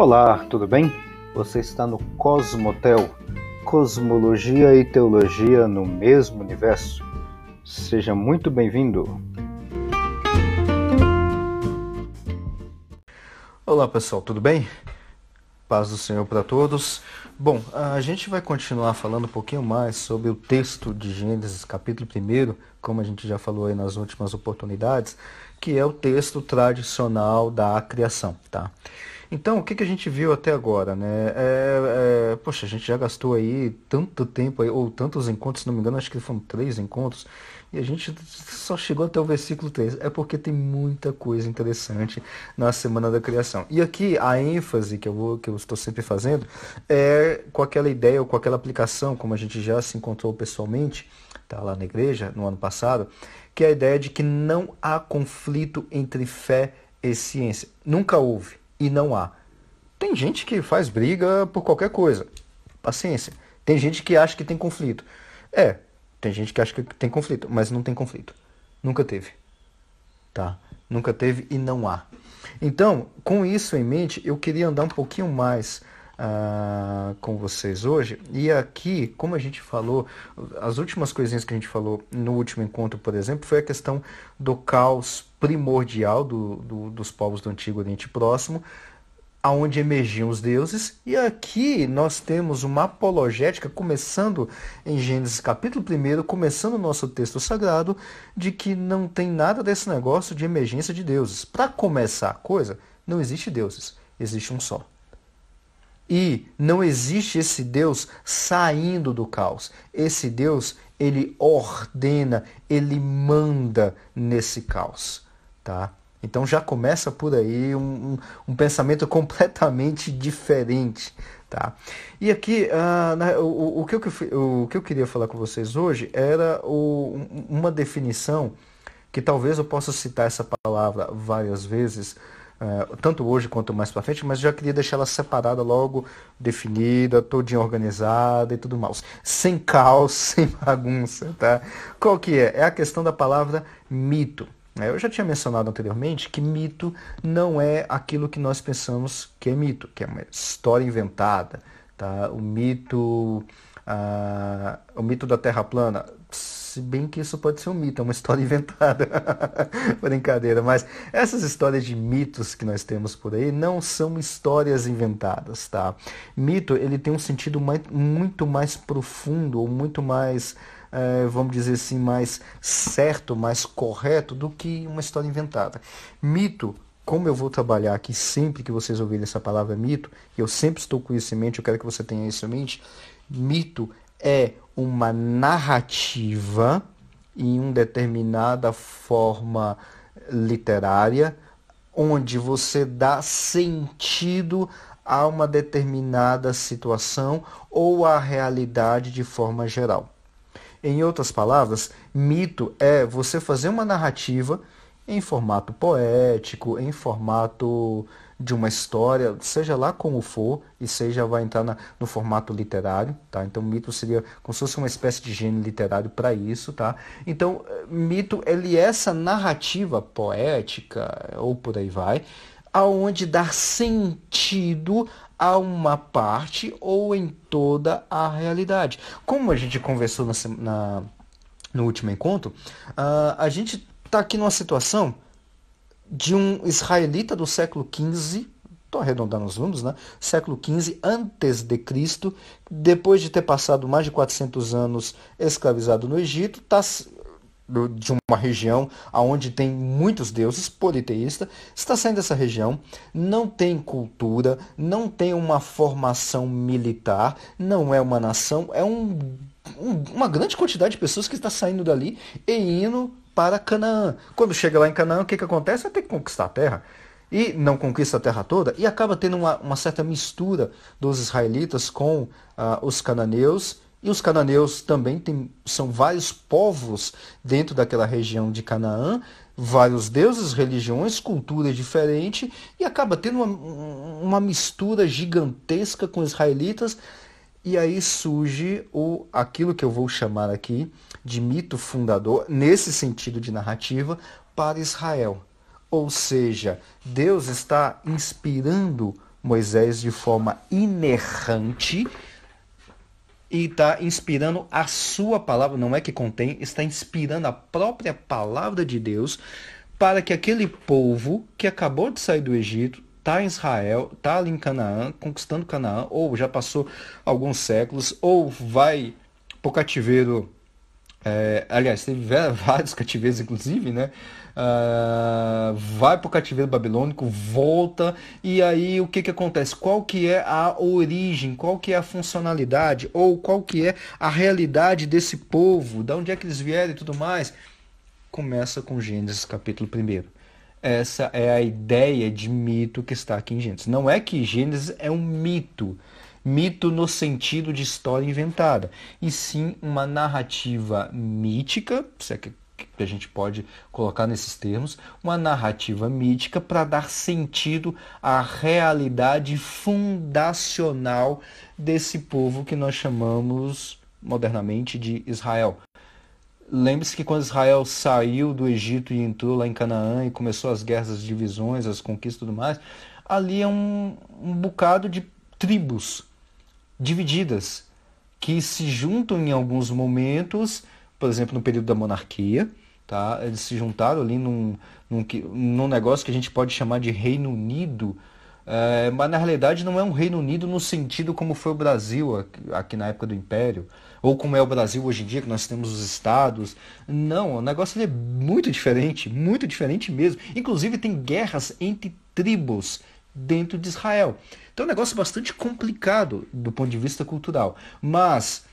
Olá, tudo bem? Você está no Cosmotel, Cosmologia e Teologia no mesmo universo. Seja muito bem-vindo. Olá pessoal, tudo bem? Paz do Senhor para todos. Bom, a gente vai continuar falando um pouquinho mais sobre o texto de Gênesis, capítulo 1, como a gente já falou aí nas últimas oportunidades, que é o texto tradicional da criação, tá? Então, o que, que a gente viu até agora, né? É, é, poxa, a gente já gastou aí tanto tempo, aí, ou tantos encontros, se não me engano, acho que foram três encontros, e a gente só chegou até o versículo 3. É porque tem muita coisa interessante na Semana da Criação. E aqui a ênfase que eu, vou, que eu estou sempre fazendo é com aquela ideia ou com aquela aplicação, como a gente já se encontrou pessoalmente, tá lá na igreja no ano passado, que é a ideia de que não há conflito entre fé e ciência. Nunca houve e não há. Tem gente que faz briga por qualquer coisa. Paciência. Tem gente que acha que tem conflito. É, tem gente que acha que tem conflito, mas não tem conflito. Nunca teve. Tá? Nunca teve e não há. Então, com isso em mente, eu queria andar um pouquinho mais uh, com vocês hoje. E aqui, como a gente falou, as últimas coisinhas que a gente falou no último encontro, por exemplo, foi a questão do caos primordial do, do, dos povos do Antigo Oriente Próximo, aonde emergiam os deuses. E aqui nós temos uma apologética, começando em Gênesis capítulo 1, começando o nosso texto sagrado, de que não tem nada desse negócio de emergência de deuses. Para começar a coisa, não existe deuses, existe um só. E não existe esse Deus saindo do caos. Esse Deus, ele ordena, ele manda nesse caos, tá? Então já começa por aí um, um, um pensamento completamente diferente, tá? E aqui, uh, o, o, que eu, o que eu queria falar com vocês hoje era o, uma definição que talvez eu possa citar essa palavra várias vezes, Uh, tanto hoje quanto mais para frente, mas já queria deixar ela separada logo, definida, todinha organizada e tudo mais. Sem caos, sem bagunça, tá? Qual que é? É a questão da palavra mito. É, eu já tinha mencionado anteriormente que mito não é aquilo que nós pensamos que é mito, que é uma história inventada, tá? O mito, uh, o mito da Terra plana se bem que isso pode ser um mito, é uma história inventada. Brincadeira, mas essas histórias de mitos que nós temos por aí não são histórias inventadas, tá? Mito, ele tem um sentido mais, muito mais profundo, ou muito mais, é, vamos dizer assim, mais certo, mais correto do que uma história inventada. Mito como eu vou trabalhar aqui sempre que vocês ouvirem essa palavra mito, eu sempre estou com isso em mente, eu quero que você tenha isso em mente, mito é uma narrativa em uma determinada forma literária, onde você dá sentido a uma determinada situação ou à realidade de forma geral. Em outras palavras, mito é você fazer uma narrativa em formato poético, em formato de uma história, seja lá como for, e seja vai entrar na, no formato literário, tá? Então mito seria como se fosse uma espécie de gênero literário para isso, tá? Então mito ele é essa narrativa poética ou por aí vai, aonde dar sentido a uma parte ou em toda a realidade. Como a gente conversou na, na no último encontro, uh, a gente está aqui numa situação de um israelita do século XV, estou arredondando os números, né? Século XV antes de Cristo, depois de ter passado mais de 400 anos escravizado no Egito, está de uma região onde tem muitos deuses, politeísta, está saindo dessa região, não tem cultura, não tem uma formação militar, não é uma nação, é um, um, uma grande quantidade de pessoas que está saindo dali e indo para Canaã. Quando chega lá em Canaã, o que, que acontece? É ter que conquistar a terra. E não conquista a terra toda, e acaba tendo uma, uma certa mistura dos israelitas com uh, os cananeus. E os cananeus também tem, são vários povos dentro daquela região de Canaã, vários deuses, religiões, culturas diferentes, e acaba tendo uma, uma mistura gigantesca com os israelitas. E aí surge o, aquilo que eu vou chamar aqui de mito fundador, nesse sentido de narrativa, para Israel. Ou seja, Deus está inspirando Moisés de forma inerrante e está inspirando a sua palavra, não é que contém, está inspirando a própria palavra de Deus para que aquele povo que acabou de sair do Egito, está em Israel, está ali em Canaã, conquistando Canaã, ou já passou alguns séculos, ou vai para o cativeiro. É, aliás, teve vários cativeiros, inclusive, né? Uh, vai para o cativeiro babilônico, volta, e aí o que, que acontece? Qual que é a origem, qual que é a funcionalidade, ou qual que é a realidade desse povo, de onde é que eles vieram e tudo mais? Começa com Gênesis capítulo 1. Essa é a ideia de mito que está aqui em Gênesis. Não é que Gênesis é um mito, mito no sentido de história inventada, e sim uma narrativa mítica, se é que a gente pode colocar nesses termos, uma narrativa mítica para dar sentido à realidade fundacional desse povo que nós chamamos modernamente de Israel. Lembre-se que quando Israel saiu do Egito e entrou lá em Canaã e começou as guerras, as divisões, as conquistas e tudo mais, ali é um, um bocado de tribos divididas que se juntam em alguns momentos por exemplo, no período da monarquia, tá? Eles se juntaram ali num, num, num negócio que a gente pode chamar de Reino Unido, é, mas na realidade não é um Reino Unido no sentido como foi o Brasil aqui, aqui, na época do Império, ou como é o Brasil hoje em dia, que nós temos os estados. Não, o negócio é muito diferente, muito diferente mesmo. Inclusive tem guerras entre tribos dentro de Israel. Então é um negócio bastante complicado do ponto de vista cultural. Mas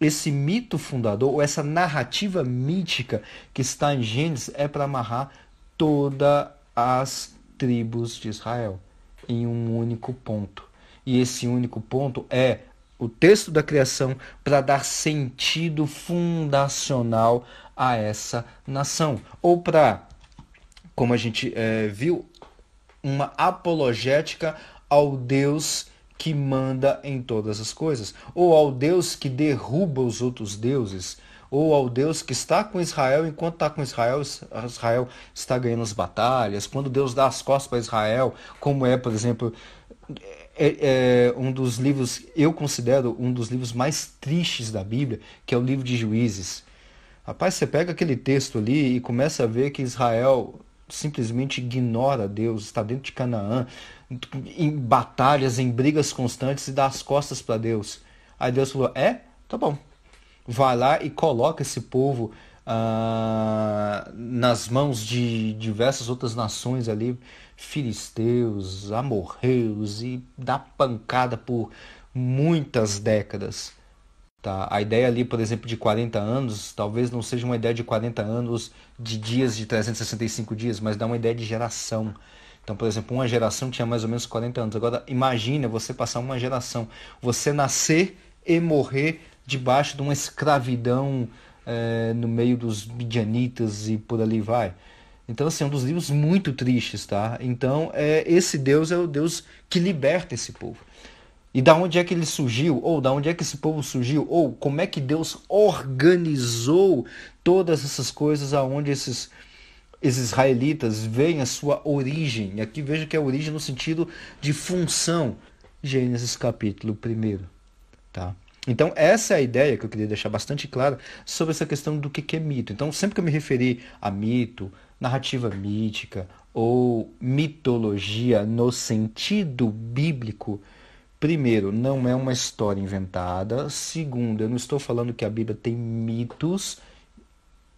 esse mito fundador, ou essa narrativa mítica que está em Gênesis, é para amarrar todas as tribos de Israel em um único ponto. E esse único ponto é o texto da criação para dar sentido fundacional a essa nação. Ou para, como a gente é, viu, uma apologética ao Deus que manda em todas as coisas, ou ao Deus que derruba os outros deuses, ou ao Deus que está com Israel enquanto está com Israel, Israel está ganhando as batalhas, quando Deus dá as costas para Israel, como é, por exemplo, é, é um dos livros, eu considero um dos livros mais tristes da Bíblia, que é o livro de Juízes. Rapaz, você pega aquele texto ali e começa a ver que Israel simplesmente ignora Deus, está dentro de Canaã, em batalhas, em brigas constantes e dá as costas para Deus. Aí Deus falou: É, tá bom. Vai lá e coloca esse povo ah, nas mãos de diversas outras nações ali, filisteus, amorreus, e dá pancada por muitas décadas. Tá? A ideia ali, por exemplo, de 40 anos, talvez não seja uma ideia de 40 anos de dias de 365 dias, mas dá uma ideia de geração. Então, por exemplo, uma geração tinha mais ou menos 40 anos. Agora, imagine você passar uma geração, você nascer e morrer debaixo de uma escravidão é, no meio dos midianitas e por ali vai. Então, assim, é um dos livros muito tristes, tá? Então, é, esse Deus é o Deus que liberta esse povo. E da onde é que ele surgiu? Ou da onde é que esse povo surgiu? Ou como é que Deus organizou todas essas coisas aonde esses, esses israelitas veem a sua origem? E aqui veja que é origem no sentido de função. Gênesis capítulo 1. Tá? Então, essa é a ideia que eu queria deixar bastante clara sobre essa questão do que é mito. Então, sempre que eu me referi a mito, narrativa mítica ou mitologia no sentido bíblico, Primeiro, não é uma história inventada. Segundo, eu não estou falando que a Bíblia tem mitos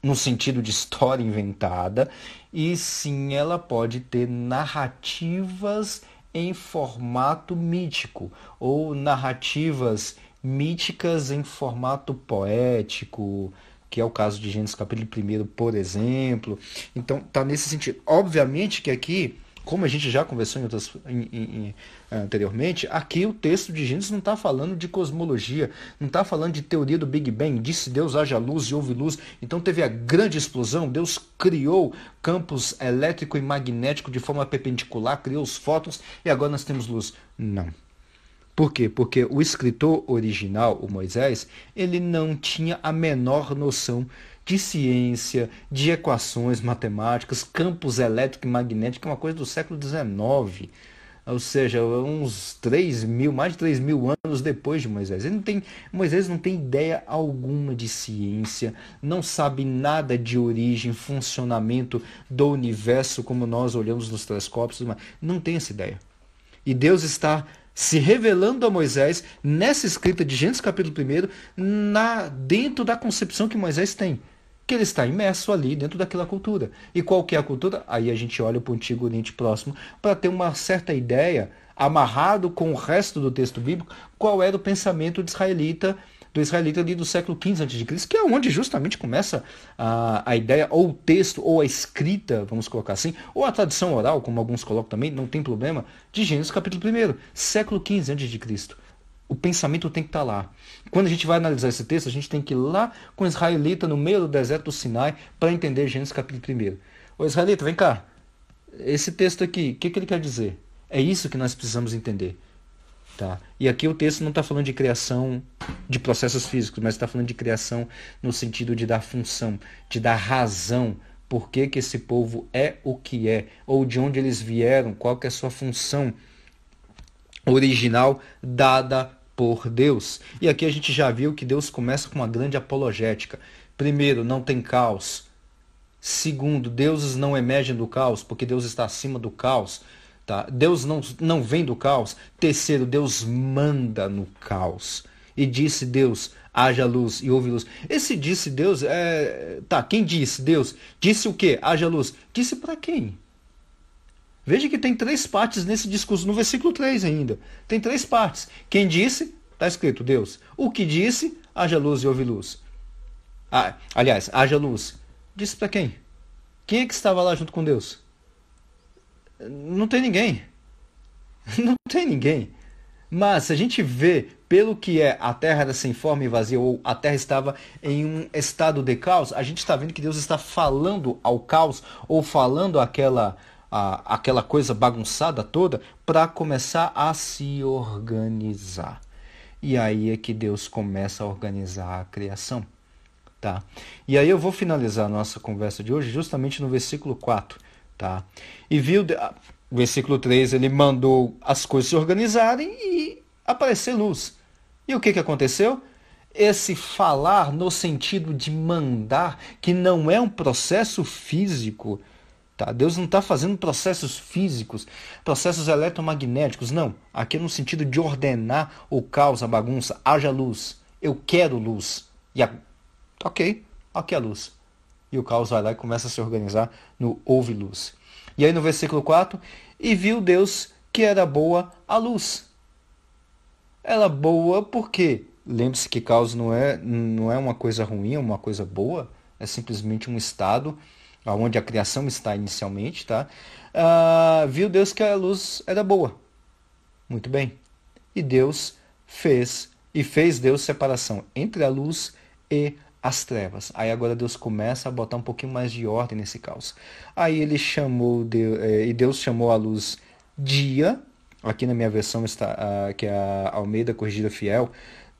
no sentido de história inventada, e sim ela pode ter narrativas em formato mítico ou narrativas míticas em formato poético, que é o caso de Gênesis capítulo 1, por exemplo. Então, tá nesse sentido. Obviamente que aqui como a gente já conversou em outras, em, em, anteriormente, aqui o texto de Gênesis não está falando de cosmologia, não está falando de teoria do Big Bang, disse Deus haja luz e houve luz, então teve a grande explosão, Deus criou campos elétrico e magnético de forma perpendicular, criou os fótons e agora nós temos luz. Não. Por quê? Porque o escritor original, o Moisés, ele não tinha a menor noção de ciência, de equações matemáticas, campos elétrico e magnético, é uma coisa do século XIX. ou seja, uns 3 mil, mais de 3 mil anos depois de Moisés. Ele não tem, Moisés não tem ideia alguma de ciência, não sabe nada de origem, funcionamento do universo como nós olhamos nos telescópios, não tem essa ideia. E Deus está se revelando a Moisés nessa escrita de Gênesis capítulo 1, na, dentro da concepção que Moisés tem que ele está imerso ali dentro daquela cultura. E qual que é a cultura? Aí a gente olha para o Antigo Oriente Próximo para ter uma certa ideia, amarrado com o resto do texto bíblico, qual era o pensamento de israelita, do israelita ali do século XV a.C., que é onde justamente começa a, a ideia, ou o texto, ou a escrita, vamos colocar assim, ou a tradição oral, como alguns colocam também, não tem problema, de Gênesis capítulo 1, século XV a.C. O pensamento tem que estar tá lá. Quando a gente vai analisar esse texto, a gente tem que ir lá com o israelita no meio do deserto do Sinai para entender Gênesis capítulo 1. Ô israelita, vem cá. Esse texto aqui, o que, que ele quer dizer? É isso que nós precisamos entender. Tá? E aqui o texto não está falando de criação de processos físicos, mas está falando de criação no sentido de dar função, de dar razão por que, que esse povo é o que é, ou de onde eles vieram, qual que é a sua função original dada por Deus. E aqui a gente já viu que Deus começa com uma grande apologética. Primeiro, não tem caos. Segundo, deuses não emergem do caos, porque Deus está acima do caos. Tá? Deus não, não vem do caos. Terceiro, Deus manda no caos. E disse Deus, haja luz e houve luz. Esse disse Deus, é... tá, quem disse? Deus. Disse o quê? Haja luz. Disse para quem? Veja que tem três partes nesse discurso, no versículo 3 ainda. Tem três partes. Quem disse, está escrito Deus. O que disse, haja luz e houve luz. Ah, aliás, haja luz. Disse para quem? Quem é que estava lá junto com Deus? Não tem ninguém. Não tem ninguém. Mas se a gente vê pelo que é a terra era sem forma e vazia, ou a terra estava em um estado de caos, a gente está vendo que Deus está falando ao caos, ou falando aquela a, aquela coisa bagunçada toda para começar a se organizar. E aí é que Deus começa a organizar a criação. Tá? E aí eu vou finalizar a nossa conversa de hoje justamente no versículo 4. Tá? E viu, versículo 3, ele mandou as coisas se organizarem e aparecer luz. E o que, que aconteceu? Esse falar no sentido de mandar, que não é um processo físico, Tá? Deus não está fazendo processos físicos, processos eletromagnéticos, não. Aqui é no sentido de ordenar o caos, a bagunça. Haja luz. Eu quero luz. E a... Ok, aqui a luz. E o caos vai lá e começa a se organizar no houve luz. E aí no versículo 4, e viu Deus que era boa a luz. Ela boa porque, lembre-se que caos não é, não é uma coisa ruim, é uma coisa boa, é simplesmente um estado onde a criação está inicialmente, tá? Uh, viu Deus que a luz era boa. Muito bem. E Deus fez, e fez Deus separação entre a luz e as trevas. Aí agora Deus começa a botar um pouquinho mais de ordem nesse caos. Aí ele chamou, Deus, eh, e Deus chamou a luz dia, aqui na minha versão está, que é a Almeida Corrigida Fiel,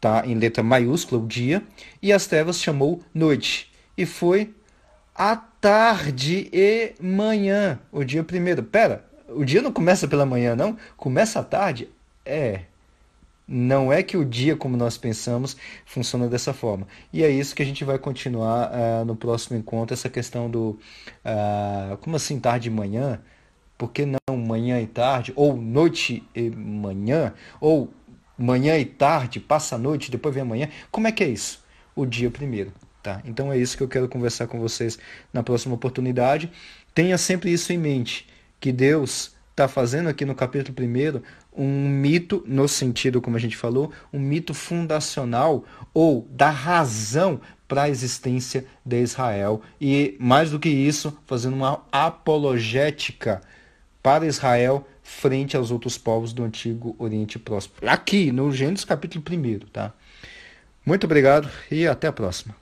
tá em letra maiúscula o dia, e as trevas chamou noite. E foi a tarde e manhã, o dia primeiro. Pera, o dia não começa pela manhã, não? Começa à tarde? É. Não é que o dia, como nós pensamos, funciona dessa forma. E é isso que a gente vai continuar uh, no próximo encontro, essa questão do. Uh, como assim, tarde e manhã? Por que não manhã e tarde? Ou noite e manhã? Ou manhã e tarde, passa a noite, depois vem amanhã? Como é que é isso? O dia primeiro. Tá? Então é isso que eu quero conversar com vocês na próxima oportunidade. Tenha sempre isso em mente, que Deus está fazendo aqui no capítulo 1 um mito, no sentido como a gente falou, um mito fundacional ou da razão para a existência de Israel. E mais do que isso, fazendo uma apologética para Israel frente aos outros povos do Antigo Oriente Próximo. Aqui no Gênesis capítulo 1, tá? Muito obrigado e até a próxima.